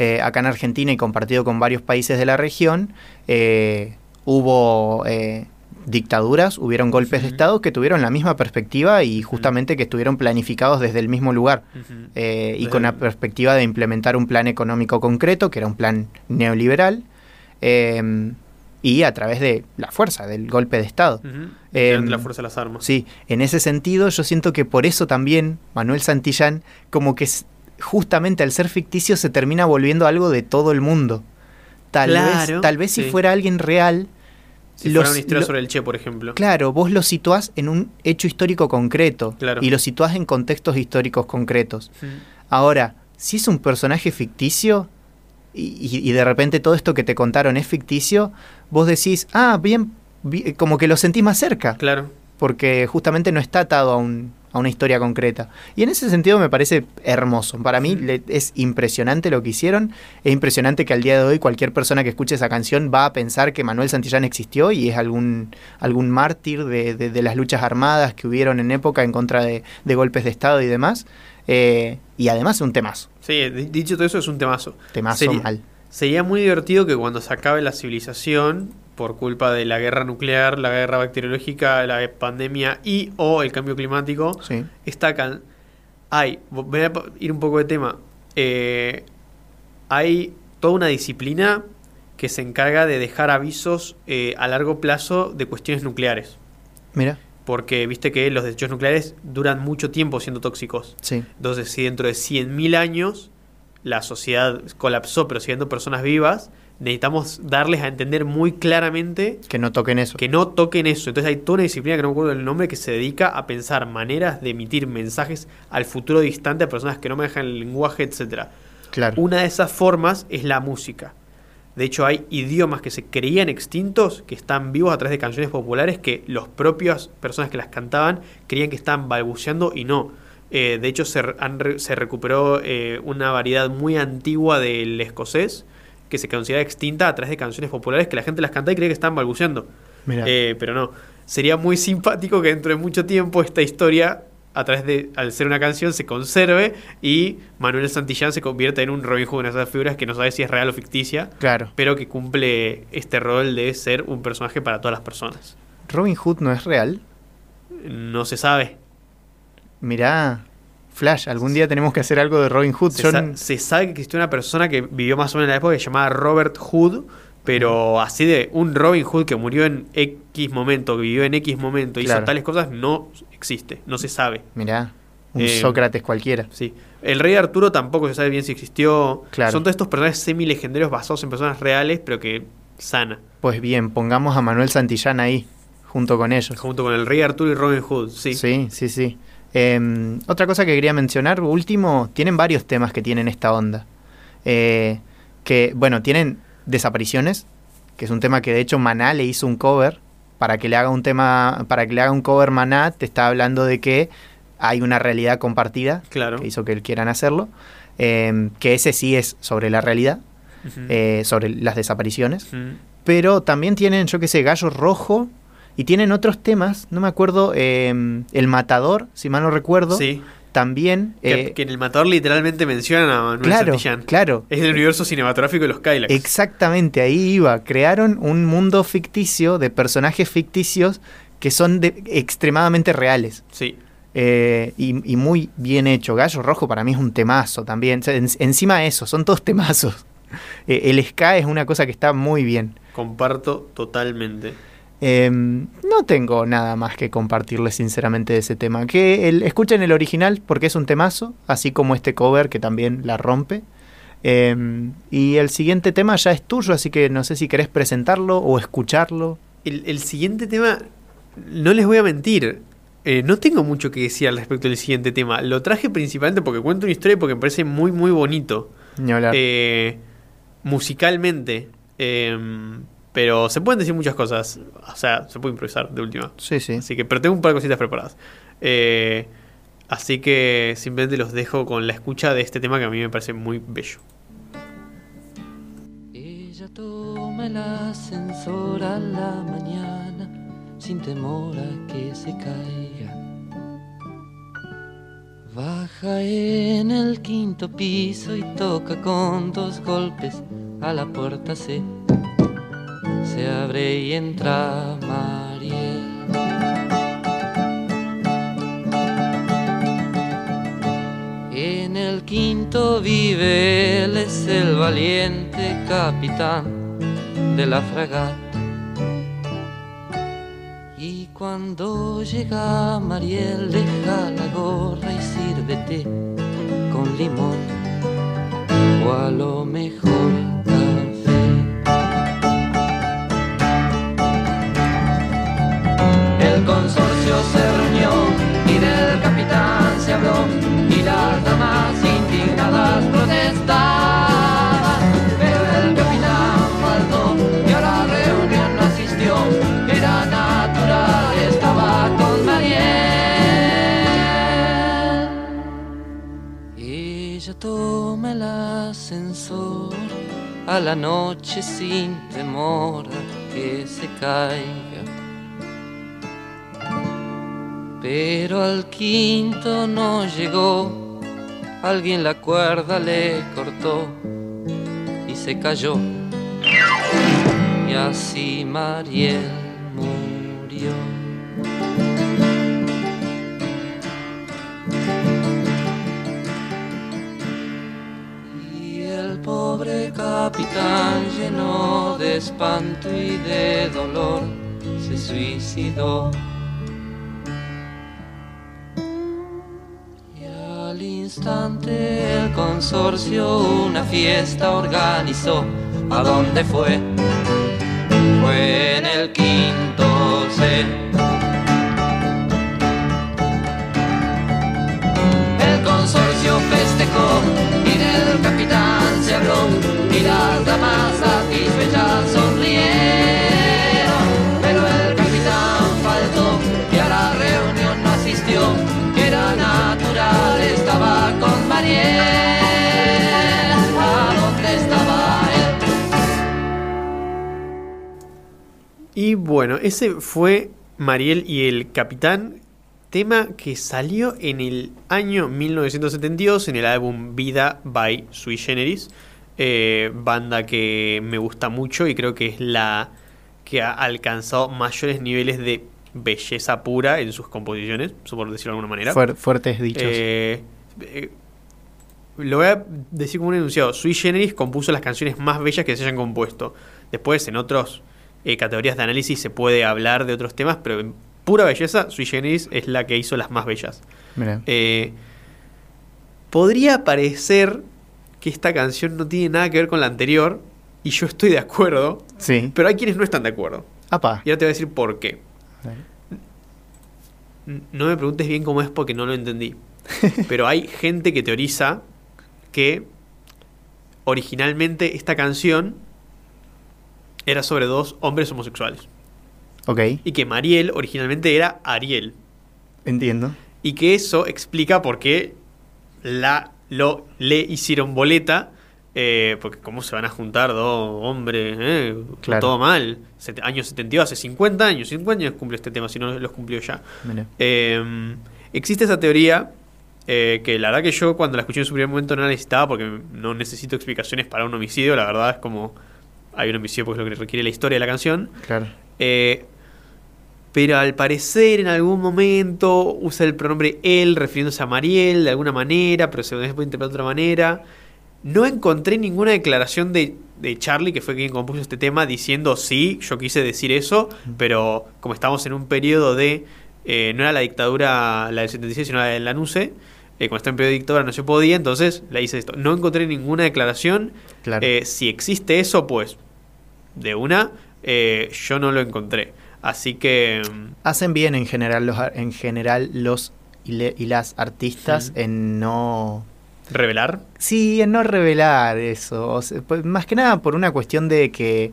Eh, acá en Argentina y compartido con varios países de la región, eh, hubo eh, dictaduras, hubieron golpes de. Estado que tuvieron la misma perspectiva y justamente que estuvieron planificados desde el mismo lugar eh, y con la perspectiva de implementar un plan económico concreto, que era un plan neoliberal, eh, y a través de la fuerza, del golpe de Estado. Ujú. Em, la fuerza de las armas. Sí, en ese sentido yo siento que por eso también Manuel Santillán, como que justamente al ser ficticio se termina volviendo algo de todo el mundo. Tal Claro, vez, tal vez si sí. fuera alguien real, Si los- fuera una historia lo- sobre el Che, por ejemplo. claro, vos lo situás en un hecho histórico concreto Claro. y lo situás en contextos históricos concretos. Ahora, si es un personaje ficticio y, y- y de repente todo esto que te contaron es ficticio, vos decís, ah, bien, vi- como que lo sentís más cerca Claro. porque justamente no está atado a, un- a una historia concreta. Y en ese sentido me parece hermoso. Para mí le- es impresionante lo que hicieron. Es impresionante que al día de hoy cualquier persona que escuche esa canción va a pensar que Manuel Santillán existió y es algún, algún mártir de, de- de las luchas armadas que hubieron en época en contra de, de golpes de Estado y demás. Eh, y además es un temazo. Sí, di- dicho todo eso, es un temazo. Temazo Sería- mal. Sería muy divertido que cuando se acabe la civilización, por culpa de la guerra nuclear, la guerra bacteriológica, la pandemia y o el cambio climático, Sí. esta can hay, voy a ir un poco de tema, eh, hay toda una disciplina que se encarga de dejar avisos eh, a largo plazo de cuestiones nucleares. Mira. Porque viste que los desechos nucleares duran mucho tiempo siendo tóxicos. Sí. Entonces, si dentro de 100.000 años la sociedad colapsó, pero siguiendo personas vivas, necesitamos darles a entender muy claramente Que no toquen eso. que no toquen eso. Entonces hay toda una disciplina que no me acuerdo el nombre que se dedica a pensar maneras de emitir mensajes al futuro distante a personas que no manejan el lenguaje, etcétera. Claro. Una de esas formas es la música. De hecho, hay idiomas que se creían extintos, que están vivos a través de canciones populares que los propios personas que las cantaban creían que estaban balbuceando y no. Eh, de hecho, se, han se recuperó eh, una variedad muy antigua del escocés que se considera extinta a través de canciones populares que la gente las cantaba y creía que estaban balbuceando. Eh, pero no. Sería muy simpático que dentro de mucho tiempo esta historia, a través de, al ser una canción, se conserve y Manuel Santillán se convierta en un Robin Hood, una de esas figuras que no sabe si es real o ficticia, claro. pero que cumple este rol de ser un personaje para todas las personas. Robin Hood no es real. No se sabe. Mirá, Flash, algún día tenemos que hacer algo de Robin Hood. Se, Yo sa- n- se sabe que existió una persona que vivió más o menos en la época que se llamaba Robert Hood, pero así de un Robin Hood que murió en X momento, que vivió en X momento, hizo tales cosas, no existe, no se sabe. Mirá, un Eh, Sócrates cualquiera. Sí. El rey Arturo tampoco se sabe bien si existió. Claro. Son todos estos personajes semi-legendarios basados en personas reales, pero que sana. Pues bien, pongamos a Manuel Santillán ahí, junto con ellos. Junto con el rey Arturo y Robin Hood, sí. Sí, sí, sí. Em, otra cosa que quería mencionar, último, tienen varios temas que tienen esta onda. Eh, que, bueno, tienen desapariciones, que es un tema que de hecho Maná le hizo un cover. Para que le haga un tema, para que le haga un cover Maná, te está hablando de que hay una realidad compartida Claro. que hizo que quieran hacerlo. em, que ese sí es sobre la realidad, eh, sobre las desapariciones. Pero también tienen, yo qué sé, Gallo Rojo. Y tienen otros temas, no me acuerdo, eh, El Matador, si mal no recuerdo. Sí. También. Que, eh, que en el matador literalmente mencionan a Manuel claro, Santillán. claro. Es del universo cinematográfico de los Kylax. Exactamente, ahí iba. Crearon un mundo ficticio de personajes ficticios que son de- extremadamente reales. Sí. eh, y, y muy bien hecho. Gallo Rojo para mí es un temazo también. O sea, en- encima de eso, son todos temazos. Eh, el ska es una cosa que está muy bien. Comparto totalmente. Em, no tengo nada más que compartirles sinceramente de ese tema. Que el, escuchen el original porque es un temazo, así como este cover que también la rompe. Em, y el siguiente tema ya es tuyo, así que no sé si querés presentarlo o escucharlo. El, el siguiente tema, no les voy a mentir, eh, no tengo mucho que decir al respecto del siguiente tema. Lo traje principalmente porque cuento una historia y porque me parece muy, muy bonito. Ni hablar. Eh, musicalmente. Em, pero se pueden decir muchas cosas. O sea, se puede improvisar de última. sí, sí. Así que, pero tengo un par de cositas preparadas. Eh, así que simplemente los dejo con la escucha de este tema que a mí me parece muy bello. Ella toma el ascensor a la mañana sin temor a que se caiga. Baja en el quinto piso y toca con dos golpes a la puerta se se abre y entra Mariel. En el quinto vive él, es el valiente capitán de la fragata. Y cuando llega Mariel, deja la gorra y sírvete con limón o a lo mejor consorcio se reunió y del capitán se habló y las damas indignadas protestaban. Pero el capitán faltó y a la reunión no asistió. Era natural, estaba con Mariel. Ella toma el ascensor a la noche sin temor a que se caiga. Pero al quinto no llegó, alguien la cuerda le cortó y se cayó. Y así Mariel murió. Y el pobre capitán lleno de espanto y de dolor se suicidó. Instante el consorcio una fiesta organizó. ¿A dónde fue? Fue en el quinto C. El consorcio festejó y del capitán se habló Y bueno, ese fue Mariel y el Capitán, tema que salió en el año 1972 en el álbum Vida by Sui Generis, eh, banda que me gusta mucho y creo que es la que ha alcanzado mayores niveles de belleza pura en sus composiciones, por decirlo de alguna manera. Fuer- fuertes dichos. Eh, eh, lo voy a decir como un enunciado. Sui Generis compuso las canciones más bellas que se hayan compuesto. Después, en otras categorías de análisis, se puede hablar de otros temas, pero en pura belleza, Sui Generis es la que hizo las más bellas. Eh, podría parecer que esta canción no tiene nada que ver con la anterior, y yo estoy de acuerdo, Sí. pero hay quienes no están de acuerdo. Apa. Y ahora te voy a decir por qué. No me preguntes bien cómo es porque no lo entendí. Pero hay gente que teoriza que originalmente esta canción era sobre dos hombres homosexuales. Ok, Y que Mariel originalmente era Ariel. entiendo. Y que eso explica por qué la, lo, le hicieron boleta. eh, porque cómo se van a juntar dos hombres, eh, Claro. todo mal. Set- años 72, hace 50 años, 50 años cumple este tema, si no los cumplió ya. Eh, existe esa teoría eh, que la verdad que yo cuando la escuché en su primer momento no la necesitaba porque no necesito explicaciones para un homicidio, la verdad es como hay un homicidio porque es lo que requiere la historia de la canción. Claro. Eh, pero al parecer en algún momento usa el pronombre él refiriéndose a Mariel de alguna manera, pero se después interpreta de otra manera. no encontré ninguna declaración de, de Charlie, que fue quien compuso este tema, diciendo sí, yo quise decir eso, pero como estamos en un periodo de. eh, no era la dictadura, la del 76, sino la de Lanuse. Eh, como está en periodo de dictadura no se podía, entonces le hice esto. No encontré ninguna declaración. Claro. Eh, si existe eso, pues de una, eh, yo no lo encontré. Así que. mm, Hacen bien en general los, en general los y, le- y las artistas en no... Revelar. Sí, en no revelar eso. O sea, pues, más que nada por una cuestión de que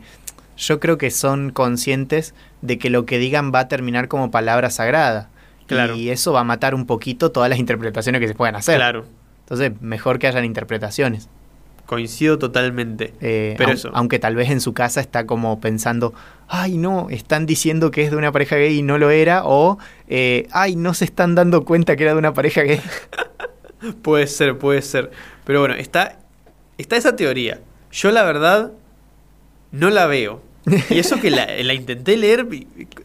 yo creo que son conscientes de que lo que digan va a terminar como palabra sagrada. Claro. Y eso va a matar un poquito todas las interpretaciones que se puedan hacer. Claro. Entonces, mejor que hayan interpretaciones. Coincido totalmente. Eh, Pero aun- eso. Aunque tal vez en su casa está como pensando, ay no, están diciendo que es de una pareja gay y no lo era, o eh, ay, no se están dando cuenta que era de una pareja gay. Puede ser, puede ser. Pero bueno, está, está esa teoría. Yo la verdad no la veo. Y eso que la, la intenté leer,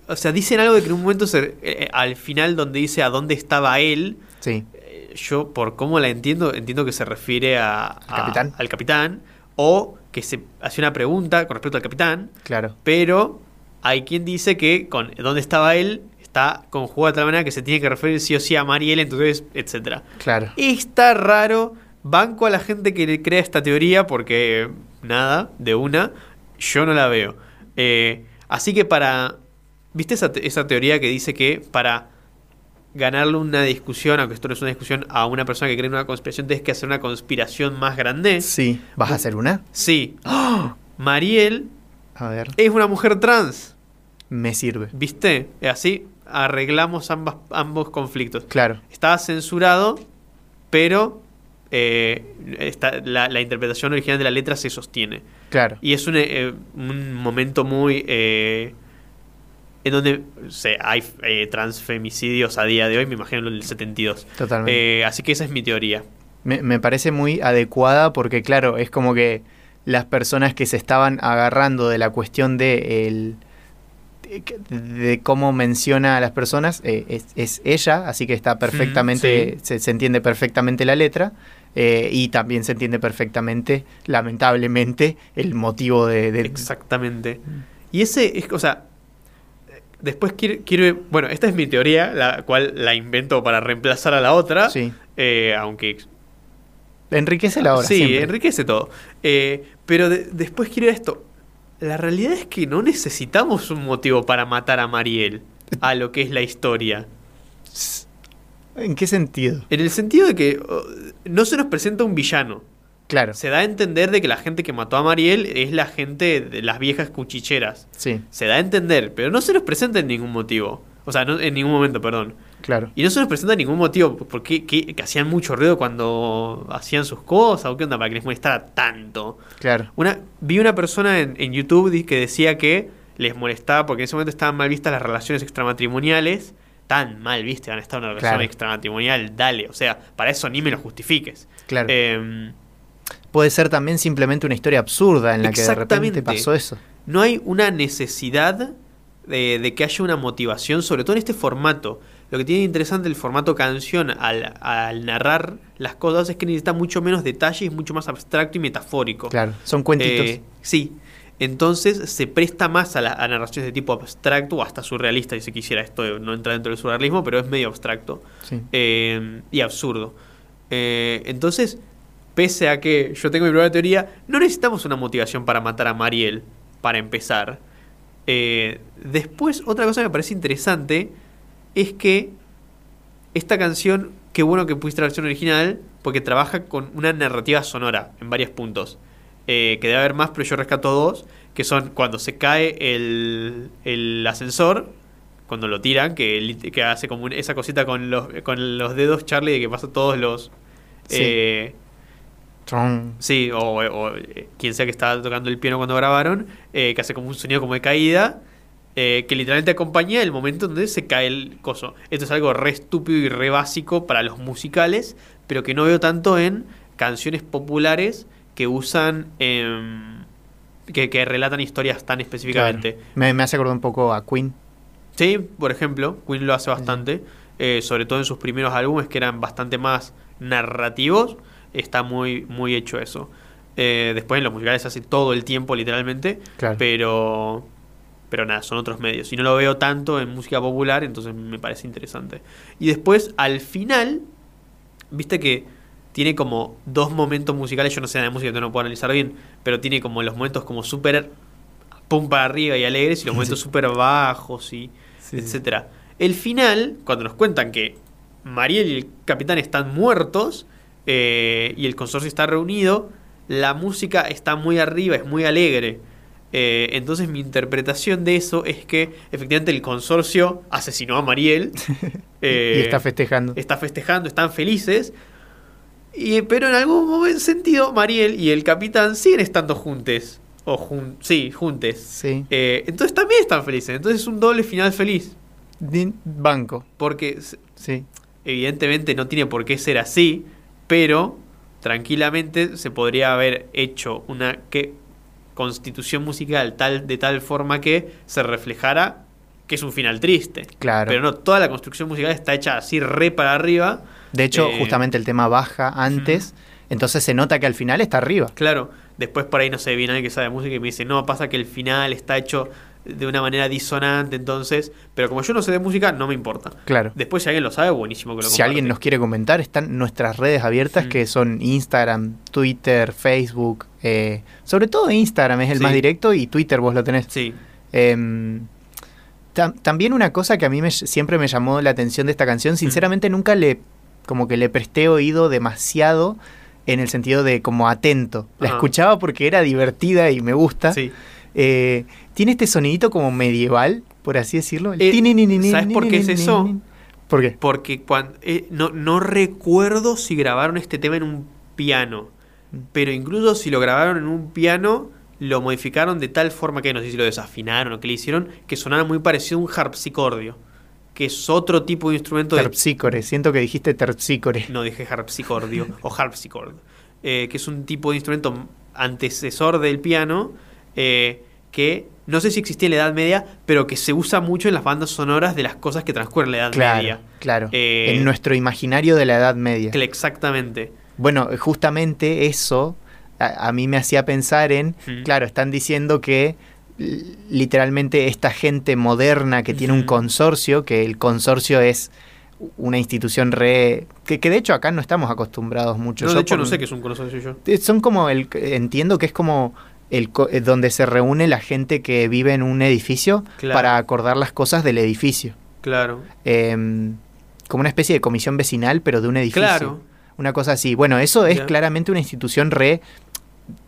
o sea, dicen algo de que en un momento, se- eh, al final donde dice a dónde estaba él, Sí, eh, yo por cómo la entiendo, entiendo que se refiere a, a- capitán? al capitán, o que se hace una pregunta con respecto al capitán, claro. pero hay quien dice que con dónde estaba él está conjugado de tal manera que se tiene que referir sí o sí a Mariel, entonces, etcétera. Claro. Está raro. Banco a la gente que le crea esta teoría porque nada, de una, yo no la veo. Eh, así que para... ¿Viste esa, te- esa teoría que dice que para ganarle una discusión, aunque esto no es una discusión, a una persona que cree en una conspiración, tienes que hacer una conspiración más grande? Sí. ¿Vas a hacer una? Sí. Mariel A ver, es una mujer trans. me sirve. ¿Viste? Así arreglamos ambas, ambos conflictos. Claro. Estaba censurado, pero eh, está- la, la interpretación original de la letra se sostiene. Claro. Y es un, eh, un momento muy... eh, en donde se, hay eh, transfemicidios a día de hoy, me imagino en el 72. Totalmente. Eh, así que esa es mi teoría. Me, me parece muy adecuada porque, claro, es como que las personas que se estaban agarrando de la cuestión de, el, de, cómo menciona a las personas eh, es, es ella, así que está perfectamente, se, se entiende perfectamente la letra eh, y también se entiende perfectamente, lamentablemente, el motivo de... de- Exactamente. Y ese es, o sea, después quiero, quiero- bueno, esta es mi teoría, la cual la invento para reemplazar a la otra, Sí. eh, aunque Enriquece la hora. sí, siempre. enriquece todo. Eh, pero de- después a esto. La realidad es que no necesitamos un motivo para matar a Mariel, a lo que es la historia. ¿En qué sentido? En el sentido de que oh, no se nos presenta un villano. Claro. Se da a entender de que la gente que mató a Mariel es la gente de las viejas cuchicheras. Sí, Se da a entender, pero no se nos presenta en ningún motivo. O sea, no, en ningún momento, perdón. claro. Y no se nos presenta ningún motivo porque que, que hacían mucho ruido cuando hacían sus cosas o qué onda para que les molestara tanto. Claro. Una, vi una persona en, en YouTube que decía que les molestaba porque en ese momento estaban mal vistas las relaciones extramatrimoniales. Tan mal viste, van a estar una relación Claro. extramatrimonial, dale. O sea, para eso ni me lo justifiques. Claro. Em, Puede ser también simplemente una historia absurda en la que de repente pasó eso. no hay una necesidad de, de que haya una motivación, sobre todo en este formato. Lo que tiene interesante el formato canción al, al narrar las cosas es que necesita mucho menos detalle, es mucho más abstracto y metafórico. Claro, son cuentitos. Eh, sí. Entonces se presta más a, la, a narraciones de tipo abstracto o hasta surrealista, si se quisiera. Esto no entra dentro del surrealismo, pero es medio abstracto sí. eh, y absurdo. Eh, entonces, pese a que yo tengo mi propia teoría, no necesitamos una motivación para matar a Mariel, para empezar. Eh, después, otra cosa que me parece interesante es que esta canción, qué bueno que pusiste la versión original, porque trabaja con una narrativa sonora en varios puntos. Eh, que debe haber más, pero yo rescato dos, que son cuando se cae el, el ascensor, cuando lo tiran, que, que hace como esa cosita con los, con los dedos, Charlie, de que pasa todos los... Sí. eh, Sí, o, o, eh, quien sea que estaba tocando el piano cuando grabaron, eh, que hace como un sonido como de caída, eh, que literalmente acompaña el momento donde se cae el coso. Esto es algo re estúpido y re básico para los musicales, pero que no veo tanto en canciones populares que usan, em, que, que relatan historias tan específicamente. Claro. Me, me hace acordar un poco a Queen. Sí, por ejemplo, Queen lo hace bastante, eh, sobre todo en sus primeros álbumes que eran bastante más narrativos. Está muy, muy hecho eso. Eh, después en los musicales se hace todo el tiempo, literalmente, Claro. pero, pero nada, son otros medios. Y no lo veo tanto en música popular, entonces me parece interesante. Y después, al final, viste que tiene como dos momentos musicales, yo no sé nada de música, entonces no puedo analizar bien, pero tiene como los momentos como súper pum para arriba y alegres y los momentos súper bajos y Sí, sí. etcétera. El final, cuando nos cuentan que Mariel y el capitán están muertos eh, y el consorcio está reunido, la música está muy arriba, es muy alegre. Eh, entonces mi interpretación de eso es que efectivamente el consorcio asesinó a Mariel. eh, y está festejando. está festejando, están felices. Y, pero en algún momento, sentido, Mariel y el capitán siguen estando juntos. O jun sí, juntes. Sí. Eh, entonces también están felices. Entonces es un doble final feliz. Din- Banco. Porque Sí. evidentemente no tiene por qué ser así. Pero tranquilamente se podría haber hecho una que constitución musical tal, de tal forma que se reflejara que es un final triste. Claro. Pero no, toda la construcción musical está hecha así re para arriba. De hecho, Eh, justamente el tema baja antes, entonces se nota que al final está arriba. Claro, después por ahí no sé, viene alguien que sabe música y me dice, no, pasa que el final está hecho de una manera disonante, entonces, pero como yo no sé de música, no me importa. Claro. Después si alguien lo sabe, buenísimo que lo Si alguien nos quiere comentar, están nuestras redes abiertas Mm. que son Instagram, Twitter, Facebook. eh, sobre todo Instagram es el Sí. más directo y Twitter vos lo tenés. Sí, Em, tam- también una cosa que a mí me- siempre me llamó la atención de esta Mm. canción, sinceramente nunca le como que le presté oído demasiado en el sentido de como atento. La Ajá. escuchaba porque era divertida y me gusta. sí. Eh, tiene este sonidito como medieval, por así decirlo. Eh, ¿sabes por qué es eso? ¿Por qué? Porque cuando, eh, no, no recuerdo si grabaron este tema en un piano, Mm. pero incluso si lo grabaron en un piano, lo modificaron de tal forma que no sé si lo desafinaron o qué le hicieron, que sonara muy parecido a un harpsicordio, que es otro tipo de instrumento de Terpsícore, siento que dijiste terpsícore. No dije harpsicordio o harpsichord, eh, que es un tipo de instrumento antecesor del piano eh, que no sé si existía en la Edad Media, pero que se usa mucho en las bandas sonoras de las cosas que transcurren en la Edad Claro, Media. claro. Eh, en nuestro imaginario de la Edad Media. Exactamente. Bueno, justamente eso a, a mí me hacía pensar en, Mm. claro, están diciendo que literalmente esta gente moderna que tiene un consorcio, que el consorcio es una institución re... Que, que de hecho acá no estamos acostumbrados mucho. No, Yo de hecho, por- no sé qué es un consorcio yo. Eh, Son como el... Entiendo que es como el co- eh, donde se reúne la gente que vive en un edificio Claro. para acordar las cosas del edificio. Claro. Em, como una especie de comisión vecinal, pero de un edificio. Claro. Una cosa así. Bueno, eso es claramente una institución re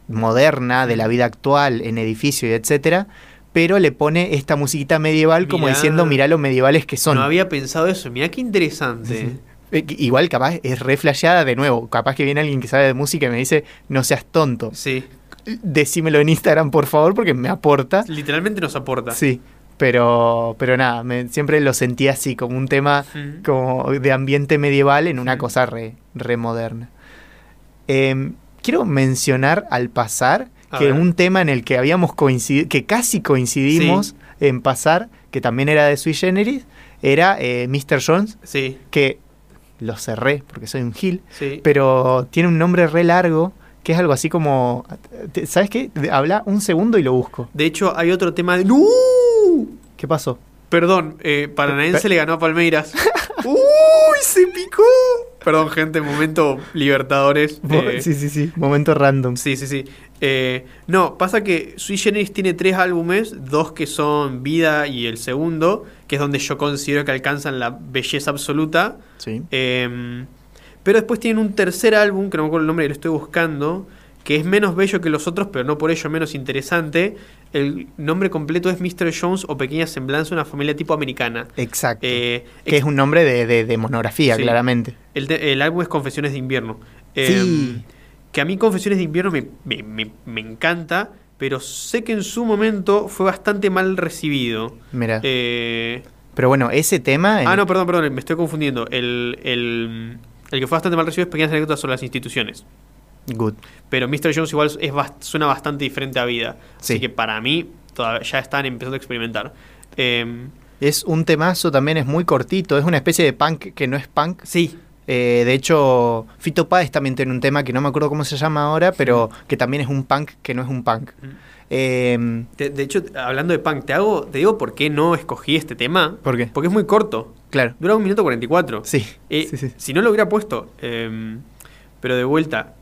moderna de la vida actual en edificio y etcétera, pero le pone esta musiquita medieval como Mirá. diciendo, mirá lo medievales que son. No había pensado eso. Mira qué interesante. Eh, Igual capaz es re flasheada de nuevo. Capaz que viene alguien que sabe de música y me dice, no seas tonto. Sí. Decímelo en Instagram, por favor, porque me aporta. Literalmente nos aporta. Sí. Pero, pero nada, me- siempre lo sentí así, como un tema Mm. como de ambiente medieval en una cosa re, re moderna. Em, quiero mencionar al pasar A que ver. un tema en el que habíamos coincidido, que casi coincidimos en pasar, que también era de Sui Generis, era eh, Mr. Jones, Sí, que lo cerré porque soy un gil, sí. pero tiene un nombre re largo, que es algo así como, ¿sabes qué? Habla un segundo y lo busco. De hecho, hay otro tema de. ¡No! ¿Qué pasó? Perdón, eh, Paranaense le ganó a Palmeiras. ¡Uy! ¡Se picó! Perdón, gente, momento Libertadores. eh, sí, sí, sí, momento random. Sí, sí, sí. Eh, no, pasa que Sui Generis tiene tres álbumes, dos que son Vida y el segundo, que es donde yo considero que alcanzan la belleza absoluta. Sí. Eh, pero después tienen un tercer álbum, que no me acuerdo el nombre, lo estoy buscando, que es menos bello que los otros, pero no por ello menos interesante. El nombre completo es Mr. Jones o Pequeña Semblanza de una familia tipo americana. Exacto. Eh, que es un nombre de, de- de monografía, Sí. claramente. el, el álbum es Confesiones de Invierno. Eh, Sí. Que a mí Confesiones de Invierno me, me- me- me encanta, pero sé que en su momento fue bastante mal recibido. Mira. Eh, Pero bueno, ese tema. en- ah, no, perdón, perdón, me estoy confundiendo. El, el, el que fue bastante mal recibido es Pequeñas Anécdotas sobre las instituciones. Good. Pero Mr. Jones igual es bast- suena bastante diferente a vida. Sí. Así que para mí todavía ya están empezando a experimentar. Eh, Es un temazo también, es muy cortito. Es una especie de punk que no es punk. sí, Eh, de hecho, Fito Páez también tiene un tema que no me acuerdo cómo se llama ahora, pero que también es un punk que no es un punk. Eh, De, de hecho, hablando de punk, te hago, te digo por qué no escogí este tema. ¿Por qué? Porque es muy corto. Claro. Dura un minuto 44. Sí, Eh, sí, sí. Si no lo hubiera puesto. eh, pero de vuelta,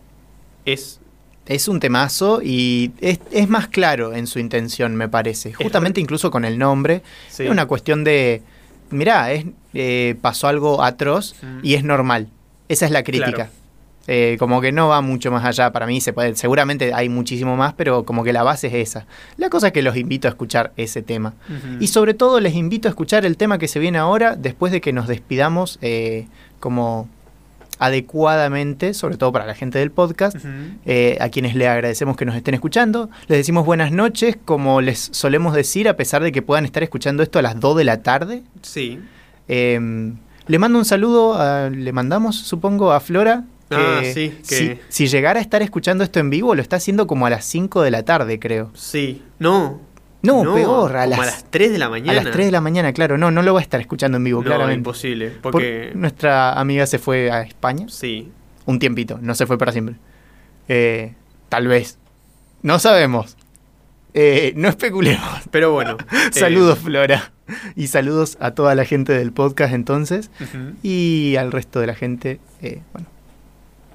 es. Es un temazo y es, es más claro en su intención, me parece. Justamente incluso con el nombre. sí. Es una cuestión de, mirá, es, eh, pasó algo atroz Mm. y es normal. Esa es la crítica. Claro. Eh, como que no va mucho más allá para mí, se puede, seguramente hay muchísimo más, pero como que la base es esa. La cosa es que los invito a escuchar ese tema. Y sobre todo les invito a escuchar el tema que se viene ahora, después de que nos despidamos eh, como adecuadamente, sobre todo para la gente del podcast, eh, a quienes le agradecemos que nos estén escuchando. Les decimos buenas noches, como les solemos decir, a pesar de que puedan estar escuchando esto a las 2 de la tarde. Sí. Eh, le mando un saludo, a- le mandamos, supongo, a Flora. Ah, que sí, que- Si, si llegara a estar escuchando esto en vivo, lo está haciendo como a las 5 de la tarde, creo. Sí. No. No, peor, a como las, a las 3 de la mañana. a las 3 de la mañana, claro. No, no lo va a estar escuchando en vivo, No, claramente. imposible. Por- Porque. nuestra amiga se fue a España Sí. un tiempito, no se fue para siempre. Eh, tal vez. No sabemos. Eh, no especulemos. Pero bueno. eh, Saludos, Flora. Y saludos a toda la gente del podcast entonces. Y al resto de la gente. eh, bueno,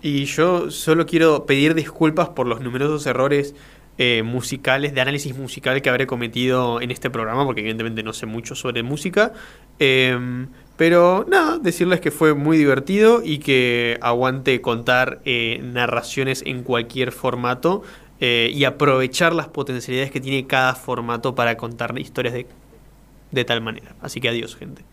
Y yo solo quiero pedir disculpas por los numerosos errores eh, musicales, de análisis musical que habré cometido en este programa, porque evidentemente no sé mucho sobre música. Em, pero nada, decirles que fue muy divertido y que aguante contar eh, narraciones en cualquier formato eh, y aprovechar las potencialidades que tiene cada formato para contar historias de, de tal manera. Así que adiós, gente.